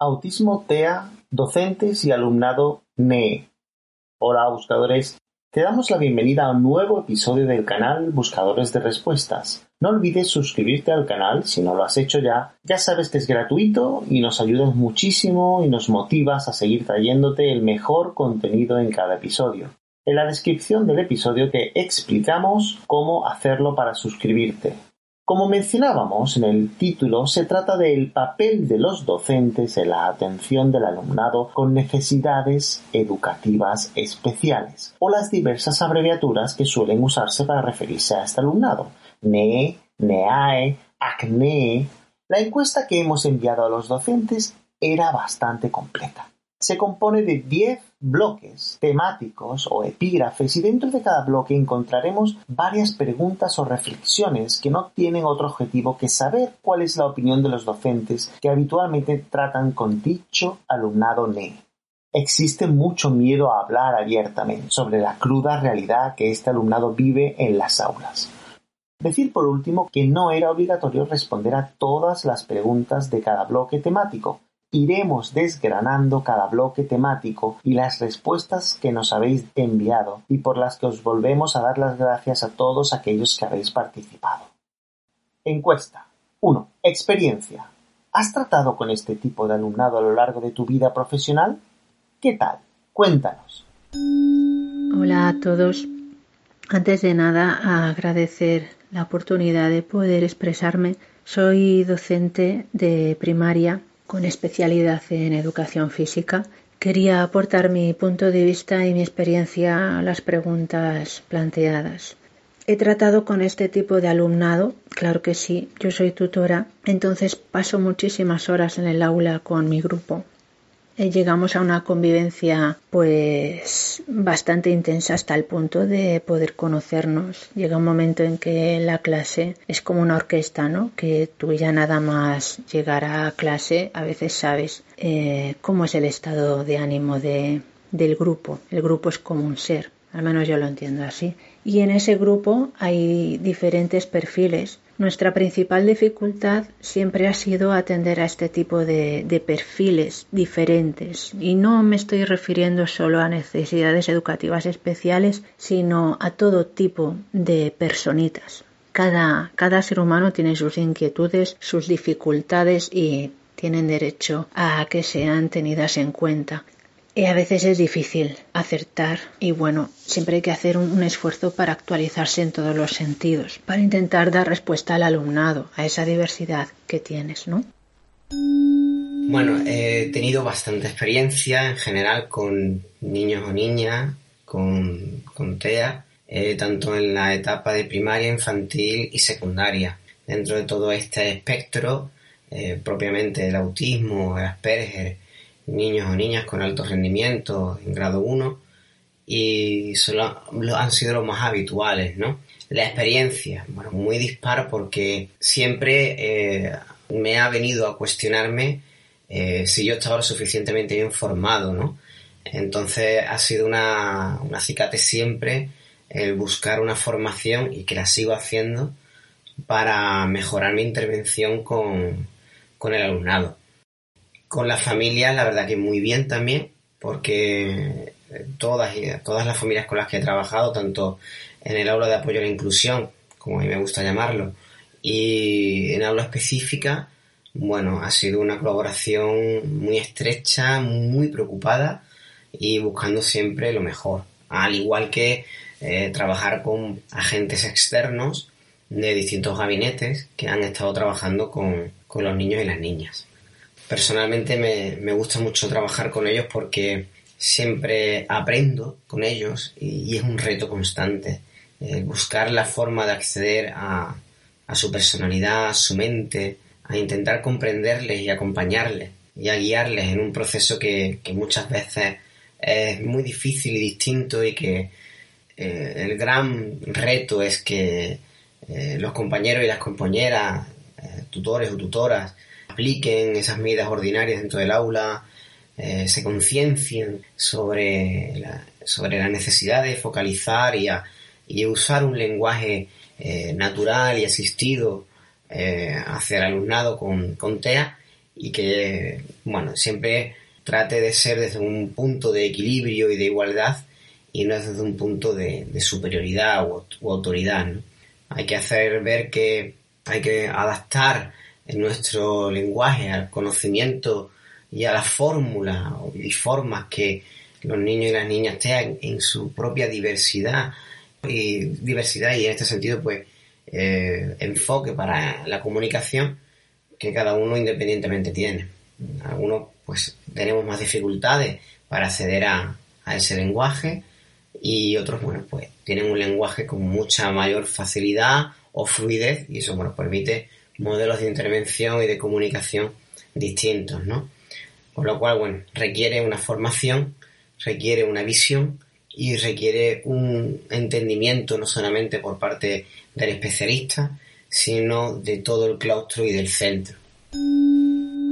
Autismo TEA, docentes y alumnado NEE. Hola buscadores, te damos la bienvenida a un nuevo episodio del canal Buscadores de Respuestas. No olvides suscribirte al canal si no lo has hecho ya. Ya sabes que es gratuito y nos ayudas muchísimo y nos motivas a seguir trayéndote el mejor contenido en cada episodio. En la descripción del episodio te explicamos cómo hacerlo para suscribirte. Como mencionábamos en el título, se trata del papel de los docentes en la atención del alumnado con necesidades educativas especiales o las diversas abreviaturas que suelen usarse para referirse a este alumnado. NE, NEAE, ACNE. La encuesta que hemos enviado a los docentes era bastante completa se compone de 10 bloques temáticos o epígrafes y dentro de cada bloque encontraremos varias preguntas o reflexiones que no tienen otro objetivo que saber cuál es la opinión de los docentes que habitualmente tratan con dicho alumnado NE. Existe mucho miedo a hablar abiertamente sobre la cruda realidad que este alumnado vive en las aulas. Decir por último que no era obligatorio responder a todas las preguntas de cada bloque temático, Iremos desgranando cada bloque temático y las respuestas que nos habéis enviado y por las que os volvemos a dar las gracias a todos aquellos que habéis participado. Encuesta 1. Experiencia. ¿Has tratado con este tipo de alumnado a lo largo de tu vida profesional? ¿Qué tal? Cuéntanos. Hola a todos. Antes de nada, agradecer la oportunidad de poder expresarme. Soy docente de primaria con especialidad en educación física. Quería aportar mi punto de vista y mi experiencia a las preguntas planteadas. He tratado con este tipo de alumnado, claro que sí, yo soy tutora, entonces paso muchísimas horas en el aula con mi grupo, llegamos a una convivencia pues bastante intensa hasta el punto de poder conocernos. Llega un momento en que la clase es como una orquesta, ¿no? Que tú ya nada más llegar a clase a veces sabes eh, cómo es el estado de ánimo de, del grupo. El grupo es como un ser, al menos yo lo entiendo así. Y en ese grupo hay diferentes perfiles nuestra principal dificultad siempre ha sido atender a este tipo de, perfiles diferentes y no me estoy refiriendo solo a necesidades educativas especiales, sino a todo tipo de personitas. Cada, cada ser humano tiene sus inquietudes, sus dificultades y tienen derecho a que sean tenidas en cuenta. A veces es difícil acertar y bueno, siempre hay que hacer un, esfuerzo para actualizarse en todos los sentidos, para intentar dar respuesta al alumnado, a esa diversidad que tienes, ¿no? Bueno, he tenido bastante experiencia en general con niños o niñas, con, con TEA, eh, tanto en la etapa de primaria, infantil y secundaria. Dentro de todo este espectro, eh, propiamente el autismo, el Asperger, niños o niñas con alto rendimiento en grado 1 y solo han sido los más habituales, ¿no? La experiencia, bueno, muy dispar porque siempre eh, me ha venido a cuestionarme eh, si yo estaba lo suficientemente bien formado, ¿no? Entonces ha sido una, un acicate siempre el buscar una formación y que la sigo haciendo para mejorar mi intervención con, con el alumnado. Con las familias, la verdad que muy bien también, porque todas, todas las familias con las que he trabajado, tanto en el aula de apoyo a la inclusión, como a mí me gusta llamarlo, y en aula específica, bueno, ha sido una colaboración muy estrecha, muy preocupada y buscando siempre lo mejor. Al igual que eh, trabajar con agentes externos de distintos gabinetes que han estado trabajando con, los niños y las niñas. Personalmente me, gusta mucho trabajar con ellos porque siempre aprendo con ellos y, es un reto constante. Eh, buscar la forma de acceder a, a su personalidad, a su mente, a intentar comprenderles y acompañarles y a guiarles en un proceso que, muchas veces es muy difícil y distinto y que eh, el gran reto es que eh, los compañeros y las compañeras, tutores o tutoras, apliquen esas medidas ordinarias dentro del aula, se conciencien sobre la, sobre necesidad de focalizar y, y usar un lenguaje natural y asistido eh, hacia alumnado con, con TEA y que, bueno, siempre trate de ser desde un punto de equilibrio y de igualdad y no desde un punto de, superioridad u, autoridad. Hay que hacer ver que hay que adaptar nuestro lenguaje al conocimiento y a las fórmulas y formas que los niños y las niñas tengan en su propia diversidad y diversidad y en este sentido pues eh, enfoque para la comunicación que cada uno independientemente tiene. Algunos pues tenemos más dificultades para acceder a, ese lenguaje y otros bueno pues tienen un lenguaje con mucha mayor facilidad o fluidez y eso nos permite modelos de intervención y de comunicación distintos, ¿no? Con lo cual, bueno, requiere una formación, requiere una visión y requiere un entendimiento no solamente por parte del especialista, sino de todo el claustro y del centro.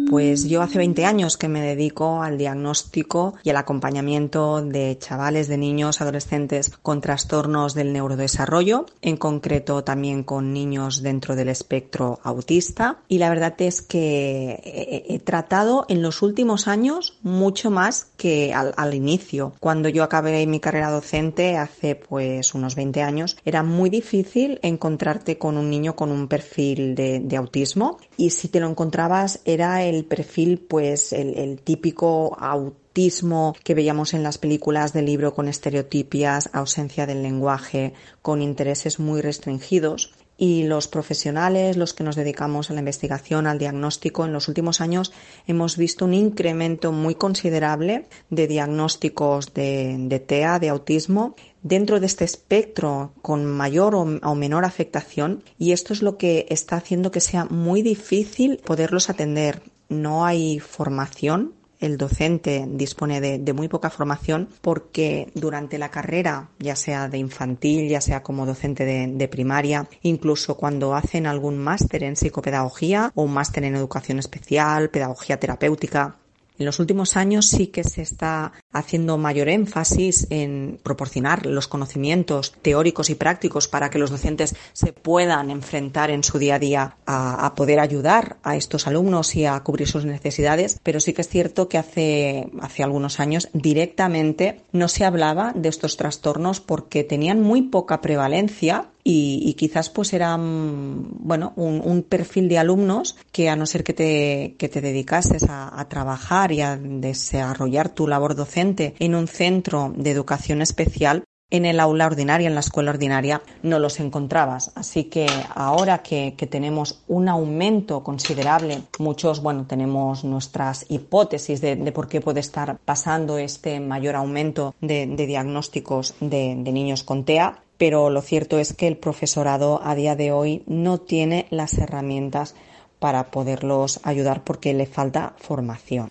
Pues yo hace 20 años que me dedico al diagnóstico y al acompañamiento de chavales, de niños, adolescentes con trastornos del neurodesarrollo, en concreto también con niños dentro del espectro autista. Y la verdad es que he tratado en los últimos años mucho más que al, inicio. Cuando yo acabé mi carrera docente hace pues unos 20 años, era muy difícil encontrarte con un niño con un perfil de, de autismo y si te lo encontrabas era el perfil, pues el, típico autismo que veíamos en las películas del libro con estereotipias, ausencia del lenguaje, con intereses muy restringidos. Y los profesionales, los que nos dedicamos a la investigación, al diagnóstico, en los últimos años hemos visto un incremento muy considerable de diagnósticos de, de TEA, de autismo, dentro de este espectro con mayor o, menor afectación y esto es lo que está haciendo que sea muy difícil poderlos atender no hay formación. El docente dispone de, muy poca formación porque durante la carrera, ya sea de infantil, ya sea como docente de, primaria, incluso cuando hacen algún máster en psicopedagogía o un máster en educación especial, pedagogía terapéutica, en los últimos años sí que se está haciendo mayor énfasis en proporcionar los conocimientos teóricos y prácticos para que los docentes se puedan enfrentar en su día a día a, poder ayudar a estos alumnos y a cubrir sus necesidades, pero sí que es cierto que hace, hace algunos años directamente no se hablaba de estos trastornos porque tenían muy poca prevalencia y, quizás pues era bueno un, perfil de alumnos que a no ser que te, que te dedicases a, a, trabajar y a desarrollar tu labor docente en un centro de educación especial en el aula ordinaria, en la escuela ordinaria, no los encontrabas. Así que ahora que, tenemos un aumento considerable, muchos, bueno, tenemos nuestras hipótesis de, por qué puede estar pasando este mayor aumento de, diagnósticos de, de niños con TEA, pero lo cierto es que el profesorado a día de hoy no tiene las herramientas para poderlos ayudar porque le falta formación.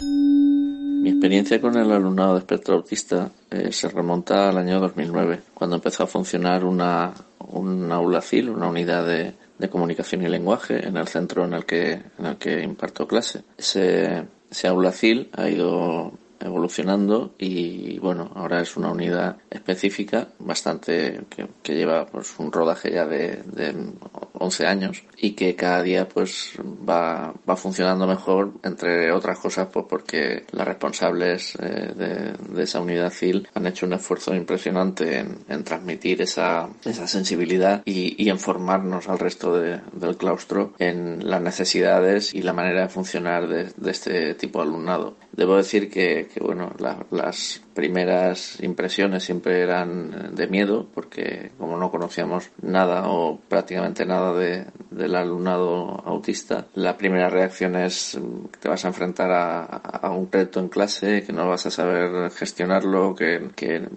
Mi experiencia con el alumnado de espectro autista eh, se remonta al año 2009, cuando empezó a funcionar una, un aula CIL, una unidad de, comunicación y lenguaje en el centro en el que, en el que imparto clase. Ese, ese aula CIL ha ido evolucionando y bueno, ahora es una unidad específica bastante que, que lleva pues un rodaje ya de, de 11 años y que cada día pues va, va funcionando mejor entre otras cosas pues porque las responsables eh, de, de, esa unidad CIL han hecho un esfuerzo impresionante en, en transmitir esa, esa sensibilidad y, y, en formarnos al resto de, del claustro en las necesidades y la manera de funcionar de, de este tipo de alumnado. Debo decir que, que bueno, la, las primeras impresiones siempre eran de miedo porque como no conocíamos nada o prácticamente nada de, del alumnado autista, la primera reacción es que te vas a enfrentar a, a un reto en clase, que no vas a saber gestionarlo, que, que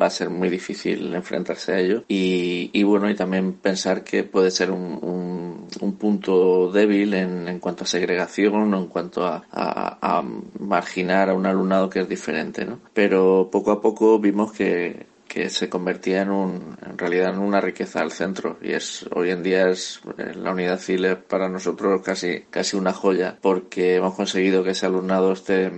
va a ser muy difícil enfrentarse a ello y, y bueno, y también pensar que puede ser un, un, un punto débil en, en, cuanto a segregación o en cuanto a, a, a marginar a un alumnado que es diferente, ¿no? Pero poco a poco vimos que, que se convertía en un, en realidad en una riqueza al centro y es hoy en día es la unidad CILE para nosotros casi casi una joya porque hemos conseguido que ese alumnado esté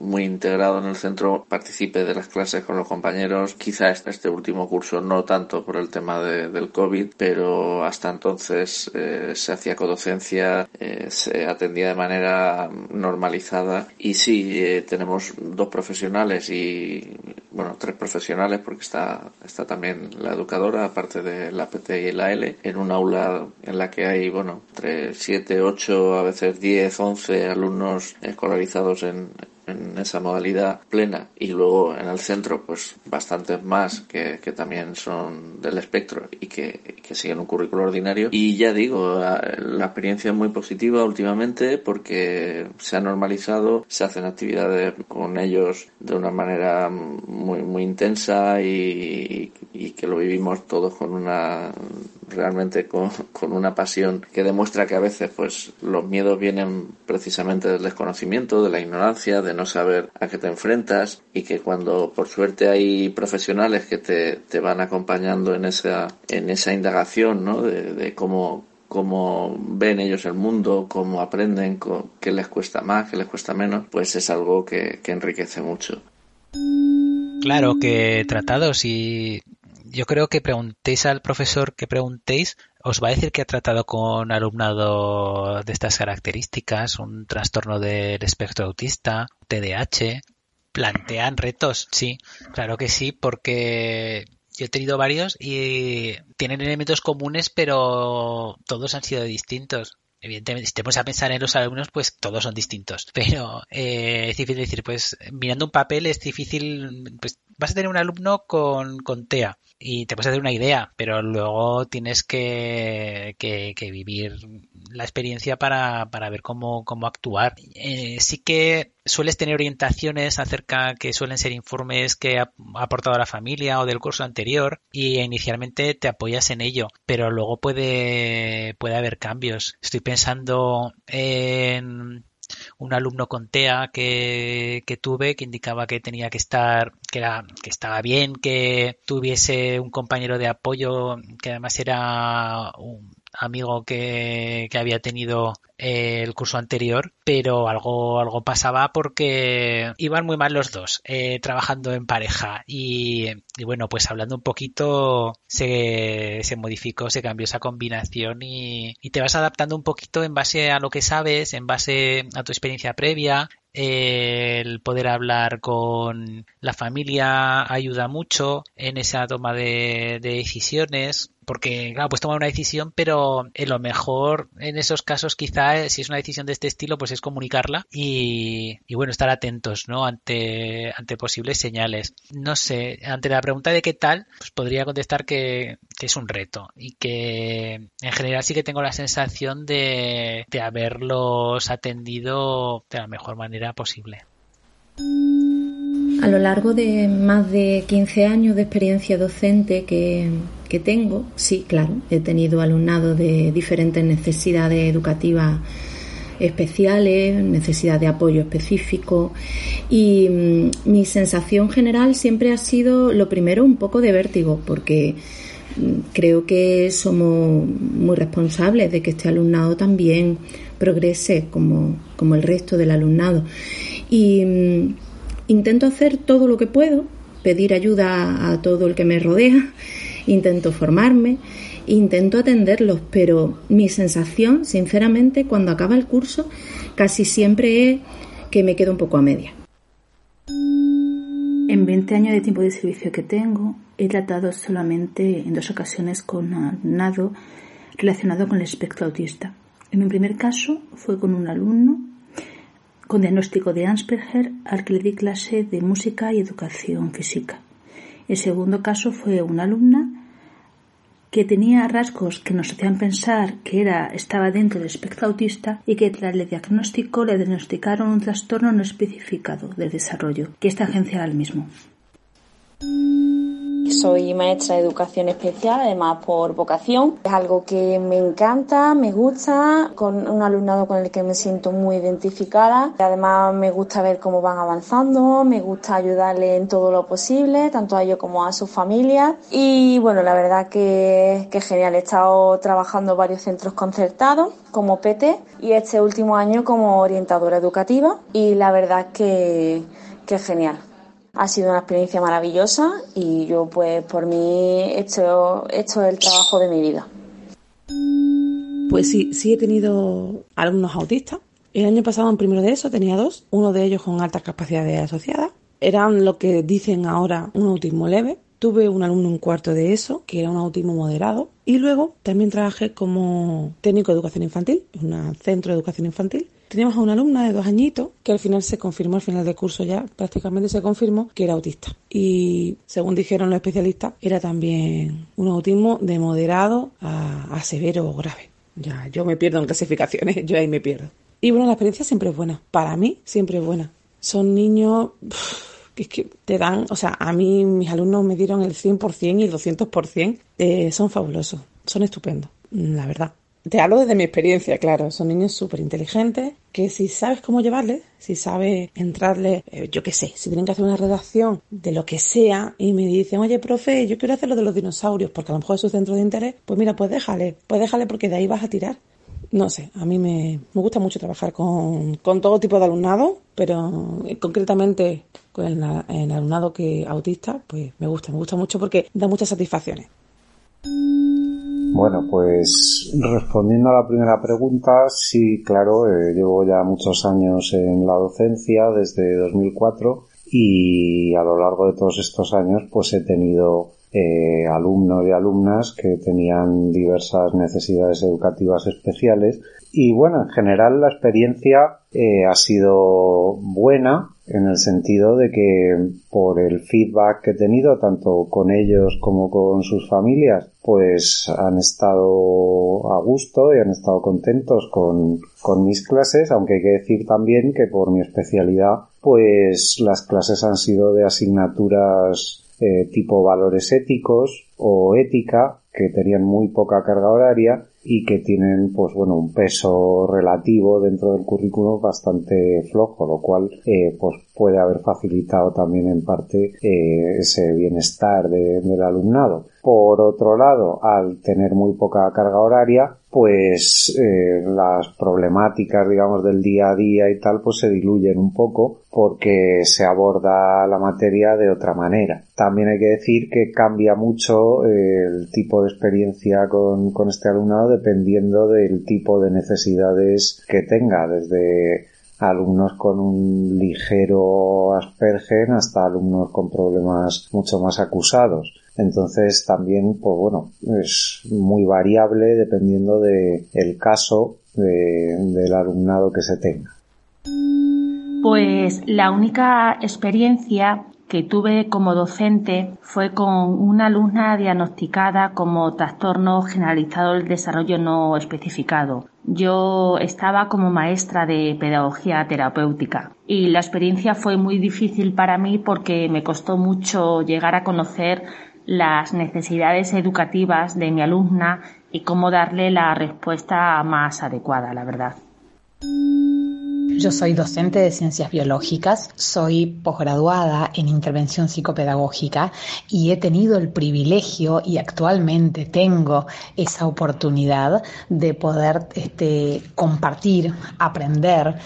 muy integrado en el centro, participe de las clases con los compañeros. Quizás este último curso no tanto por el tema de, del COVID, pero hasta entonces eh, se hacía codocencia, eh, se atendía de manera normalizada y sí, eh, tenemos dos profesionales y, bueno, tres profesionales porque está, está también la educadora, aparte de la PT y la L, en un aula en la que hay, bueno, entre 7, 8, a veces 10, 11 alumnos escolarizados en, en esa modalidad plena y luego en el centro pues bastantes más que, que también son del espectro y que, que, siguen un currículo ordinario. Y ya digo la experiencia es muy positiva últimamente porque se ha normalizado se hacen actividades con ellos de una manera muy muy intensa y, y que lo vivimos todos con una realmente con, con, una pasión que demuestra que a veces pues los miedos vienen precisamente del desconocimiento, de la ignorancia, de saber a qué te enfrentas y que cuando por suerte hay profesionales que te, te van acompañando en esa, en esa indagación ¿no? de, de cómo, cómo ven ellos el mundo, cómo aprenden, qué les cuesta más, qué les cuesta menos, pues es algo que, que enriquece mucho. Claro que tratados y yo creo que preguntéis al profesor que preguntéis, os va a decir que ha tratado con alumnado de estas características, un trastorno del espectro autista, TDAH. Plantean retos, sí, claro que sí, porque yo he tenido varios y tienen elementos comunes, pero todos han sido distintos evidentemente, si te pones a pensar en los alumnos, pues todos son distintos. Pero eh, es difícil decir, pues mirando un papel es difícil, pues vas a tener un alumno con, con TEA y te puedes hacer una idea, pero luego tienes que, que, vivir la experiencia para, para ver cómo, cómo actuar. Eh, sí que sueles tener orientaciones acerca que suelen ser informes que ha aportado la familia o del curso anterior y inicialmente te apoyas en ello, pero luego puede, puede haber cambios. Estoy pensando en un alumno con TEA que, que, tuve que indicaba que tenía que estar, que, era, que estaba bien, que tuviese un compañero de apoyo que además era un amigo que, que había tenido eh, el curso anterior, pero algo, algo pasaba porque iban muy mal los dos eh, trabajando en pareja y, bueno, pues hablando un poquito se, se modificó, se cambió esa combinación y, y, te vas adaptando un poquito en base a lo que sabes, en base a tu experiencia previa. el poder hablar con la familia ayuda mucho en esa toma de, de decisiones porque claro, pues tomar una decisión, pero en lo mejor en esos casos quizá si es una decisión de este estilo, pues es comunicarla y, y bueno, estar atentos, ¿no? Ante, ante posibles señales. No sé, ante la pregunta de qué tal, pues podría contestar que, que es un reto y que en general sí que tengo la sensación de, de haberlos atendido de la mejor manera posible. A lo largo de más de 15 años de experiencia docente que, que tengo, sí, claro, he tenido alumnado de diferentes necesidades educativas especiales, necesidad de apoyo específico y mm, mi sensación general siempre ha sido lo primero un poco de vértigo porque creo que somos muy responsables de que este alumnado también progrese como, como el resto del alumnado. Y mm, intento hacer todo lo que puedo, pedir ayuda a todo el que me rodea, intento formarme, intento atenderlos, pero mi sensación, sinceramente, cuando acaba el curso, casi siempre es que me quedo un poco a media. En 20 años de tiempo de servicio que tengo, he tratado solamente en dos ocasiones con alumnado relacionado con el espectro autista. En mi primer caso fue con un alumno con diagnóstico de Asperger al que le di clase de música y educación física. El segundo caso fue una alumna que tenía rasgos que nos hacían pensar que era, estaba dentro del espectro autista y que tras el diagnóstico le diagnosticaron un trastorno no especificado del desarrollo, que esta agencia era el mismo. Soy maestra de educación especial, además por vocación. Es algo que me encanta, me gusta, con un alumnado con el que me siento muy identificada. Además me gusta ver cómo van avanzando, me gusta ayudarle en todo lo posible, tanto a ellos como a sus familias. Y bueno, la verdad que, que genial. He estado trabajando en varios centros concertados como PT y este último año como orientadora educativa y la verdad que, que genial. Ha sido una experiencia maravillosa y yo pues por mí hecho, he hecho el trabajo de mi vida. Pues sí, sí he tenido alumnos autistas. El año pasado en primero de eso tenía dos, uno de ellos con altas capacidades asociadas. Eran lo que dicen ahora un autismo leve. Tuve un alumno en cuarto de eso, que era un autismo moderado. Y luego también trabajé como técnico de educación infantil, en un centro de educación infantil Teníamos a una alumna de dos añitos que al final se confirmó, al final del curso ya prácticamente se confirmó que era autista. Y según dijeron los especialistas, era también un autismo de moderado a, severo o grave. Ya, yo me pierdo en clasificaciones, yo ahí me pierdo. Y bueno, la experiencia siempre es buena. Para mí, siempre es buena. Son niños que es que te dan, o sea, a mí mis alumnos me dieron el 100% y el 200%. Eh, son fabulosos, son estupendos, la verdad. Te hablo desde mi experiencia, claro. Son niños súper inteligentes que si sabes cómo llevarles, si sabes entrarle, eh, yo qué sé, si tienen que hacer una redacción de lo que sea y me dicen, oye, profe, yo quiero hacer lo de los dinosaurios porque a lo mejor es su centro de interés, pues mira, pues déjale, pues déjale porque de ahí vas a tirar. No sé, a mí me, me gusta mucho trabajar con, con, todo tipo de alumnado, pero concretamente con el, el alumnado que autista, pues me gusta, me gusta mucho porque da muchas satisfacciones. Bueno, pues respondiendo a la primera pregunta, sí, claro, eh, llevo ya muchos años en la docencia desde 2004 y a lo largo de todos estos años pues he tenido eh, alumnos y alumnas que tenían diversas necesidades educativas especiales. Y bueno, en general la experiencia eh, ha sido buena en el sentido de que por el feedback que he tenido tanto con ellos como con sus familias pues han estado a gusto y han estado contentos con, con mis clases aunque hay que decir también que por mi especialidad pues las clases han sido de asignaturas eh, tipo valores éticos o ética que tenían muy poca carga horaria y que tienen pues bueno un peso relativo dentro del currículo bastante flojo lo cual eh, pues puede haber facilitado también en parte eh, ese bienestar del alumnado. Por otro lado al tener muy poca carga horaria pues eh, las problemáticas digamos del día a día y tal pues se diluyen un poco porque se aborda la materia de otra manera. También hay que decir que cambia mucho el tipo de experiencia con, con este alumnado dependiendo del tipo de necesidades que tenga, desde alumnos con un ligero aspergen hasta alumnos con problemas mucho más acusados. Entonces también, pues bueno, es muy variable dependiendo de el caso del alumnado que se tenga. Pues la única experiencia que tuve como docente fue con una alumna diagnosticada como trastorno generalizado del desarrollo no especificado. Yo estaba como maestra de pedagogía terapéutica y la experiencia fue muy difícil para mí porque me costó mucho llegar a conocer las necesidades educativas de mi alumna y cómo darle la respuesta más adecuada, la verdad. Yo soy docente de ciencias biológicas, soy posgraduada en intervención psicopedagógica y he tenido el privilegio y actualmente tengo esa oportunidad de poder este, compartir, aprender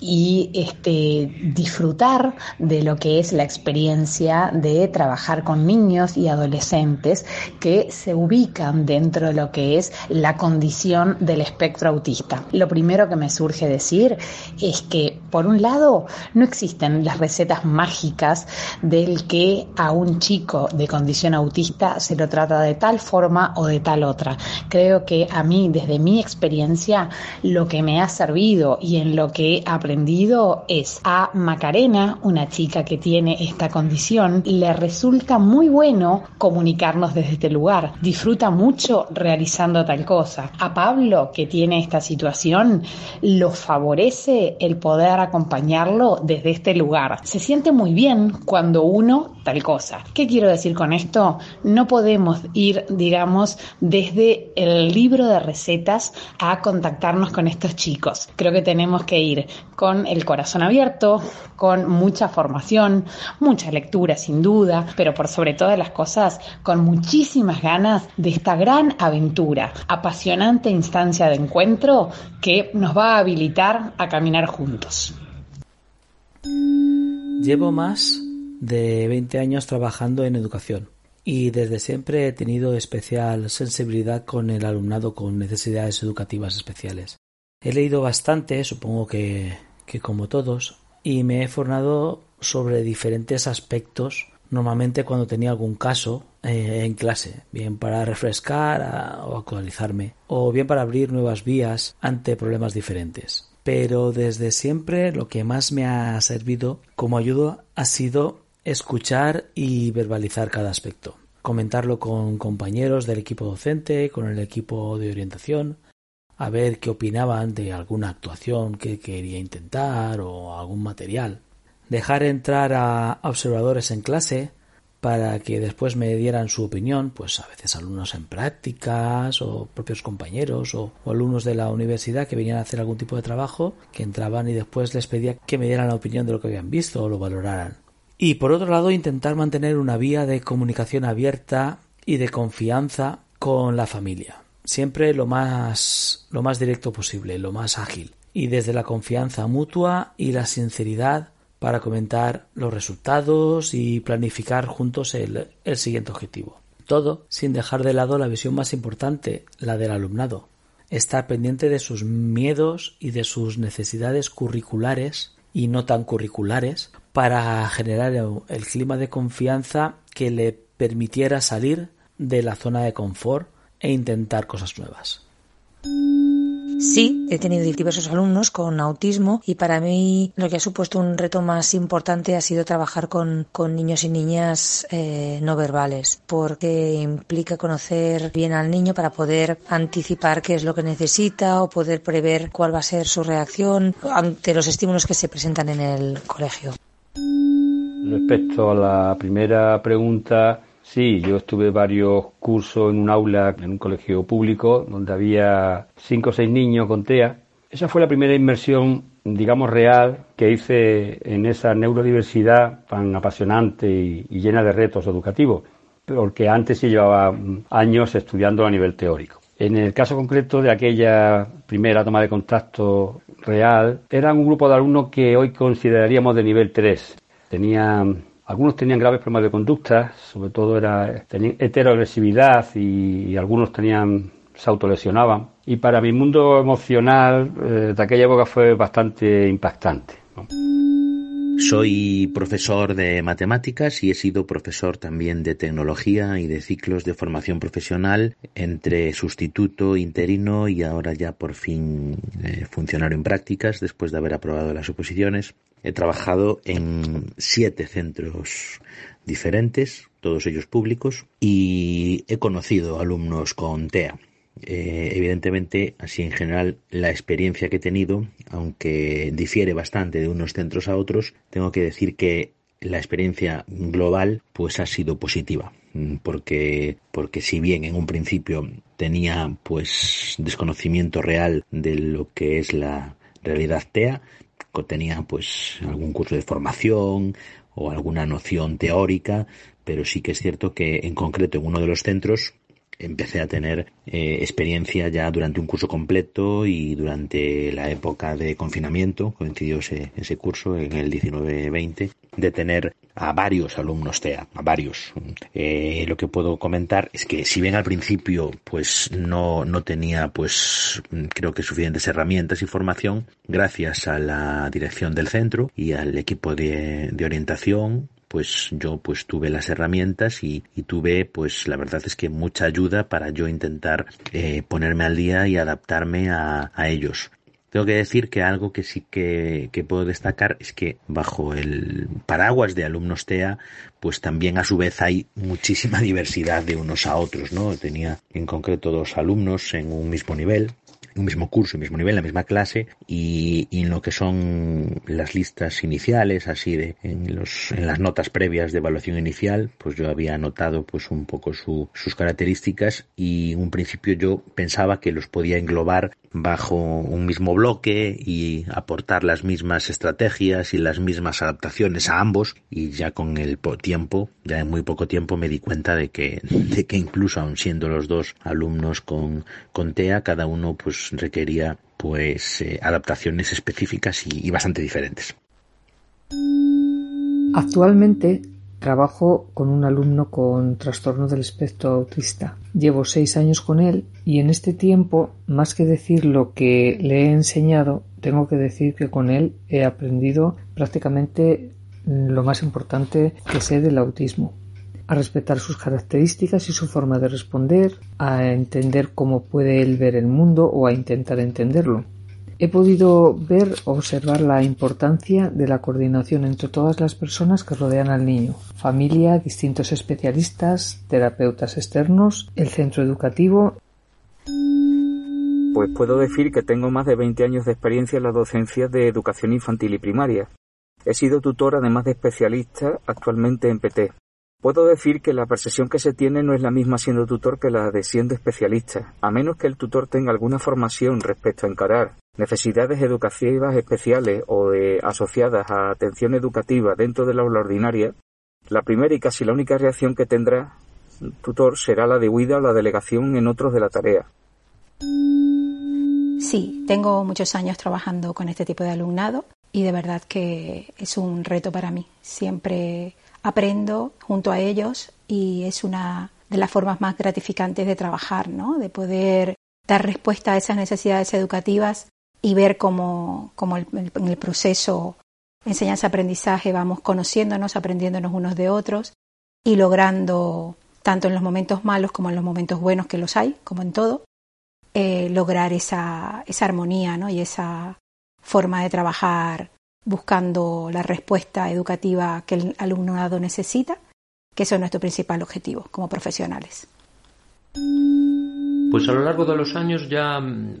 y este, disfrutar de lo que es la experiencia de trabajar con niños y adolescentes que se ubican dentro de lo que es la condición del espectro autista. Lo primero que me surge decir es que, por un lado, no existen las recetas mágicas del que a un chico de condición autista se lo trata de tal forma o de tal otra. Creo que a mí, desde mi experiencia, lo que me ha servido y en lo que he aprendido es a Macarena, una chica que tiene esta condición, le resulta muy bueno comunicarnos desde este lugar. Disfruta mucho realizando tal cosa. A Pablo, que tiene esta situación, lo favorece el poder acompañarlo desde este lugar. Se siente muy bien cuando uno tal cosa. ¿Qué quiero decir con esto? No podemos ir, digamos, desde el libro de recetas a contactarnos con estos chicos. Creo que tenemos que ir con el corazón abierto, con mucha formación, mucha lectura sin duda, pero por sobre todas las cosas con muchísimas ganas de esta gran aventura, apasionante instancia de encuentro que nos va a habilitar a caminar juntos. Llevo más de 20 años trabajando en educación y desde siempre he tenido especial sensibilidad con el alumnado con necesidades educativas especiales. He leído bastante, supongo que que como todos, y me he formado sobre diferentes aspectos, normalmente cuando tenía algún caso eh, en clase, bien para refrescar o actualizarme, o bien para abrir nuevas vías ante problemas diferentes. Pero desde siempre lo que más me ha servido como ayuda ha sido escuchar y verbalizar cada aspecto, comentarlo con compañeros del equipo docente, con el equipo de orientación, a ver qué opinaban de alguna actuación que quería intentar o algún material. Dejar entrar a observadores en clase para que después me dieran su opinión, pues a veces alumnos en prácticas o propios compañeros o, alumnos de la universidad que venían a hacer algún tipo de trabajo, que entraban y después les pedía que me dieran la opinión de lo que habían visto o lo valoraran. Y por otro lado, intentar mantener una vía de comunicación abierta y de confianza con la familia siempre lo más, lo más directo posible, lo más ágil. Y desde la confianza mutua y la sinceridad para comentar los resultados y planificar juntos el, el siguiente objetivo. Todo sin dejar de lado la visión más importante, la del alumnado. Estar pendiente de sus miedos y de sus necesidades curriculares y no tan curriculares para generar el clima de confianza que le permitiera salir de la zona de confort e intentar cosas nuevas. Sí, he tenido diversos alumnos con autismo y para mí lo que ha supuesto un reto más importante ha sido trabajar con, niños y niñas eh, no verbales, porque implica conocer bien al niño para poder anticipar qué es lo que necesita o poder prever cuál va a ser su reacción ante los estímulos que se presentan en el colegio. Respecto a la primera pregunta, Sí, yo estuve varios cursos en un aula, en un colegio público, donde había cinco o seis niños con TEA. Esa fue la primera inmersión, digamos, real que hice en esa neurodiversidad tan apasionante y, llena de retos educativos, porque antes sí llevaba años estudiando a nivel teórico. En el caso concreto de aquella primera toma de contacto real, eran un grupo de alumnos que hoy consideraríamos de nivel 3. Tenían algunos tenían graves problemas de conducta, sobre todo era tenían heteroagresividad y, algunos tenían se autolesionaban. Y para mi mundo emocional eh, de aquella época fue bastante impactante. Soy profesor de matemáticas y he sido profesor también de tecnología y de ciclos de formación profesional entre sustituto, interino y ahora ya por fin eh, funcionario en prácticas después de haber aprobado las oposiciones. He trabajado en siete centros diferentes, todos ellos públicos, y he conocido alumnos con TEA. Eh, evidentemente, así en general, la experiencia que he tenido, aunque difiere bastante de unos centros a otros, tengo que decir que la experiencia global pues ha sido positiva porque porque si bien en un principio tenía pues desconocimiento real de lo que es la realidad TEA tenía pues algún curso de formación o alguna noción teórica, pero sí que es cierto que en concreto en uno de los centros empecé a tener eh, experiencia ya durante un curso completo y durante la época de confinamiento, coincidió ese, ese curso en el 19-20, de tener a varios alumnos TEA, a varios. Eh, lo que puedo comentar es que si bien al principio pues no, no tenía pues creo que suficientes herramientas y formación, gracias a la dirección del centro y al equipo de, de orientación pues yo pues tuve las herramientas y, tuve pues la verdad es que mucha ayuda para yo intentar eh, ponerme al día y adaptarme a, ellos. Tengo que decir que algo que sí que, que, puedo destacar es que bajo el paraguas de alumnos TEA, pues también a su vez hay muchísima diversidad de unos a otros, ¿no? Tenía en concreto dos alumnos en un mismo nivel, un mismo curso, un mismo nivel, la misma clase y, en lo que son las listas iniciales, así de en, los, en las notas previas de evaluación inicial, pues yo había anotado pues un poco su, sus características y en un principio yo pensaba que los podía englobar bajo un mismo bloque y aportar las mismas estrategias y las mismas adaptaciones a ambos y ya con el tiempo, ya en muy poco tiempo me di cuenta de que, de que incluso aun siendo los dos alumnos con, con TEA, cada uno pues requería pues eh, adaptaciones específicas y, y bastante diferentes. Actualmente Trabajo con un alumno con trastorno del espectro autista. Llevo seis años con él y en este tiempo, más que decir lo que le he enseñado, tengo que decir que con él he aprendido prácticamente lo más importante que sé del autismo a respetar sus características y su forma de responder, a entender cómo puede él ver el mundo o a intentar entenderlo. He podido ver, observar la importancia de la coordinación entre todas las personas que rodean al niño, familia, distintos especialistas, terapeutas externos, el centro educativo. Pues puedo decir que tengo más de 20 años de experiencia en la docencia de educación infantil y primaria. He sido tutor además de especialista actualmente en PT. Puedo decir que la percepción que se tiene no es la misma siendo tutor que la de siendo especialista, a menos que el tutor tenga alguna formación respecto a encarar necesidades educativas especiales o asociadas a atención educativa dentro del aula ordinaria, la primera y casi la única reacción que tendrá el tutor será la de huida o la delegación en otros de la tarea. Sí, tengo muchos años trabajando con este tipo de alumnado y de verdad que es un reto para mí. Siempre aprendo junto a ellos y es una de las formas más gratificantes de trabajar, ¿no? De poder dar respuesta a esas necesidades educativas y ver cómo, en el proceso enseñanza-aprendizaje vamos conociéndonos, aprendiéndonos unos de otros y logrando, tanto en los momentos malos como en los momentos buenos que los hay, como en todo, eh, lograr esa, esa armonía ¿no? y esa forma de trabajar buscando la respuesta educativa que el alumnado necesita, que eso es nuestro principal objetivo como profesionales. Pues a lo largo de los años ya mm,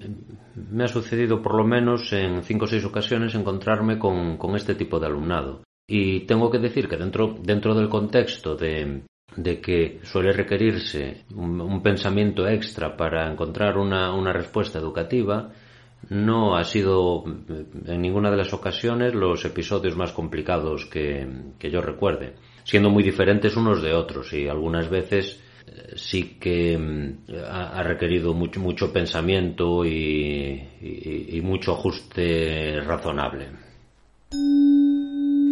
me ha sucedido por lo menos en cinco o seis ocasiones encontrarme con, este tipo de alumnado. Y tengo que decir que dentro, dentro del contexto de, que suele requerirse un, pensamiento extra para encontrar una, una respuesta educativa, no ha sido en ninguna de las ocasiones los episodios más complicados que, yo recuerde, siendo muy diferentes unos de otros y algunas veces eh, sí que mm, ha, requerido mucho, mucho pensamiento y mucho ajuste razonable.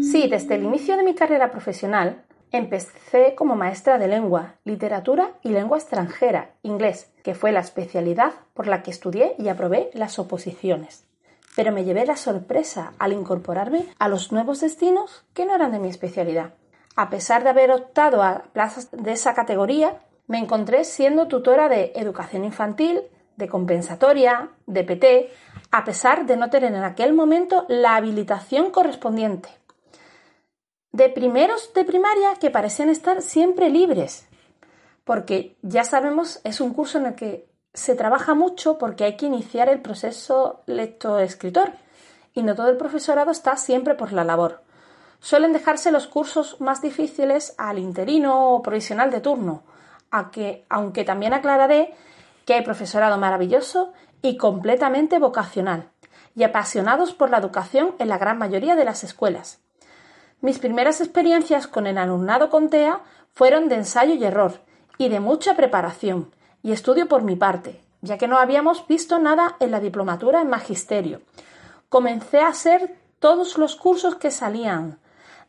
Sí, desde el inicio de mi carrera profesional Empecé como maestra de lengua, literatura y lengua extranjera, inglés, que fue la especialidad por la que estudié y aprobé las oposiciones. Pero me llevé la sorpresa al incorporarme a los nuevos destinos que no eran de mi especialidad. A pesar de haber optado a plazas de esa categoría, me encontré siendo tutora de educación infantil, de compensatoria, de PT, a pesar de no tener en aquel momento la habilitación correspondiente de primeros de primaria que parecen estar siempre libres, porque ya sabemos es un curso en el que se trabaja mucho porque hay que iniciar el proceso lector-escritor y no todo el profesorado está siempre por la labor. Suelen dejarse los cursos más difíciles al interino o provisional de turno, aunque también aclararé que hay profesorado maravilloso y completamente vocacional. y apasionados por la educación en la gran mayoría de las escuelas. Mis primeras experiencias con el alumnado con TEA fueron de ensayo y error y de mucha preparación y estudio por mi parte, ya que no habíamos visto nada en la diplomatura en magisterio. Comencé a hacer todos los cursos que salían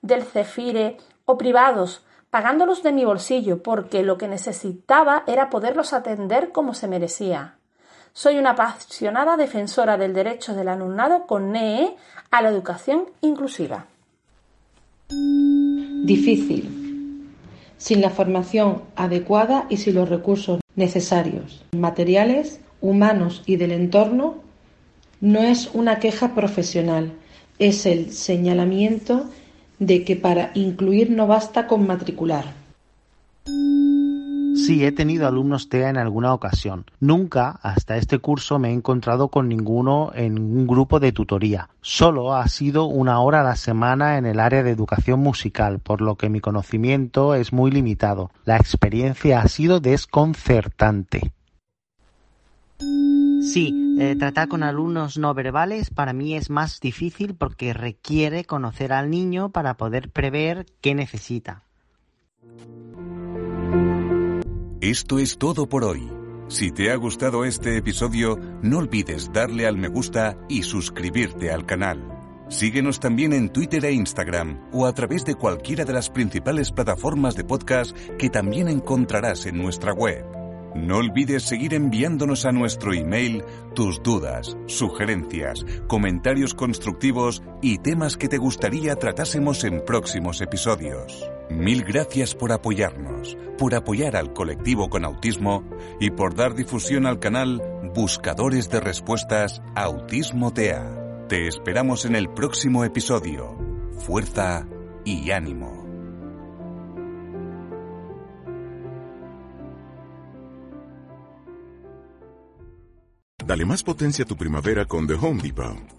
del CEFIRE o privados, pagándolos de mi bolsillo, porque lo que necesitaba era poderlos atender como se merecía. Soy una apasionada defensora del derecho del alumnado con NEE a la educación inclusiva. Difícil. Sin la formación adecuada y sin los recursos necesarios, materiales, humanos y del entorno, no es una queja profesional, es el señalamiento de que para incluir no basta con matricular. Sí, he tenido alumnos TEA en alguna ocasión. Nunca, hasta este curso, me he encontrado con ninguno en un grupo de tutoría. Solo ha sido una hora a la semana en el área de educación musical, por lo que mi conocimiento es muy limitado. La experiencia ha sido desconcertante. Sí, eh, tratar con alumnos no verbales para mí es más difícil porque requiere conocer al niño para poder prever qué necesita. Esto es todo por hoy. Si te ha gustado este episodio, no olvides darle al me gusta y suscribirte al canal. Síguenos también en Twitter e Instagram o a través de cualquiera de las principales plataformas de podcast que también encontrarás en nuestra web. No olvides seguir enviándonos a nuestro email tus dudas, sugerencias, comentarios constructivos y temas que te gustaría tratásemos en próximos episodios. Mil gracias por apoyarnos, por apoyar al colectivo con autismo y por dar difusión al canal Buscadores de Respuestas Autismo TEA. Te esperamos en el próximo episodio. Fuerza y ánimo. Dale más potencia a tu primavera con The Home Depot.